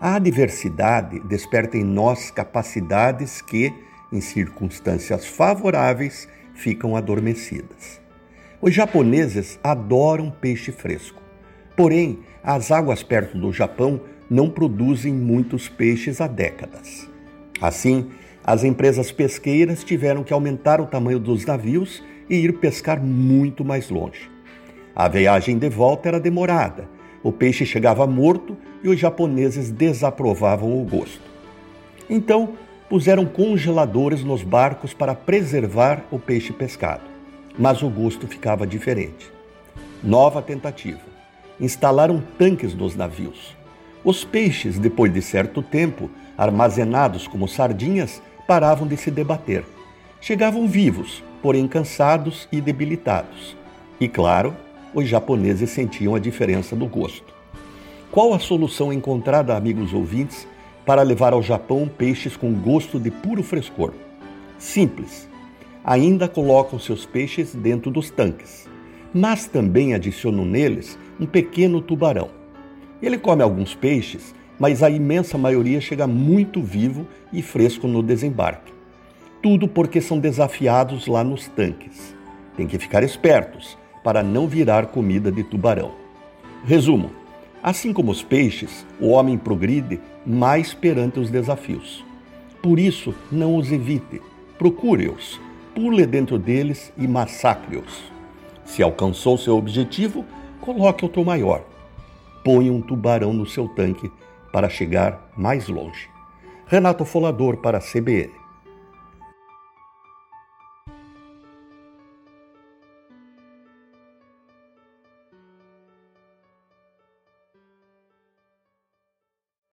A adversidade desperta em nós capacidades que, em circunstâncias favoráveis, ficam adormecidas. Os japoneses adoram peixe fresco. Porém, as águas perto do Japão não produzem muitos peixes há décadas. Assim, as empresas pesqueiras tiveram que aumentar o tamanho dos navios e ir pescar muito mais longe. A viagem de volta era demorada, o peixe chegava morto e os japoneses desaprovavam o gosto. Então, puseram congeladores nos barcos para preservar o peixe pescado, mas o gosto ficava diferente. Nova tentativa. Instalaram tanques nos navios. Os peixes, depois de certo tempo, armazenados como sardinhas, paravam de se debater. Chegavam vivos, porém cansados e debilitados. E claro, os japoneses sentiam a diferença do gosto. Qual a solução encontrada, amigos ouvintes, para levar ao Japão peixes com gosto de puro frescor. Simples. Ainda colocam seus peixes dentro dos tanques, mas também adicionam neles um pequeno tubarão. Ele come alguns peixes, mas a imensa maioria chega muito vivo e fresco no desembarque. Tudo porque são desafiados lá nos tanques. Tem que ficar espertos para não virar comida de tubarão. Resumo: Assim como os peixes, o homem progride mais perante os desafios. Por isso, não os evite, procure-os, pule dentro deles e massacre-os. Se alcançou seu objetivo, coloque outro maior. Ponha um tubarão no seu tanque para chegar mais longe. Renato Folador para a CBN.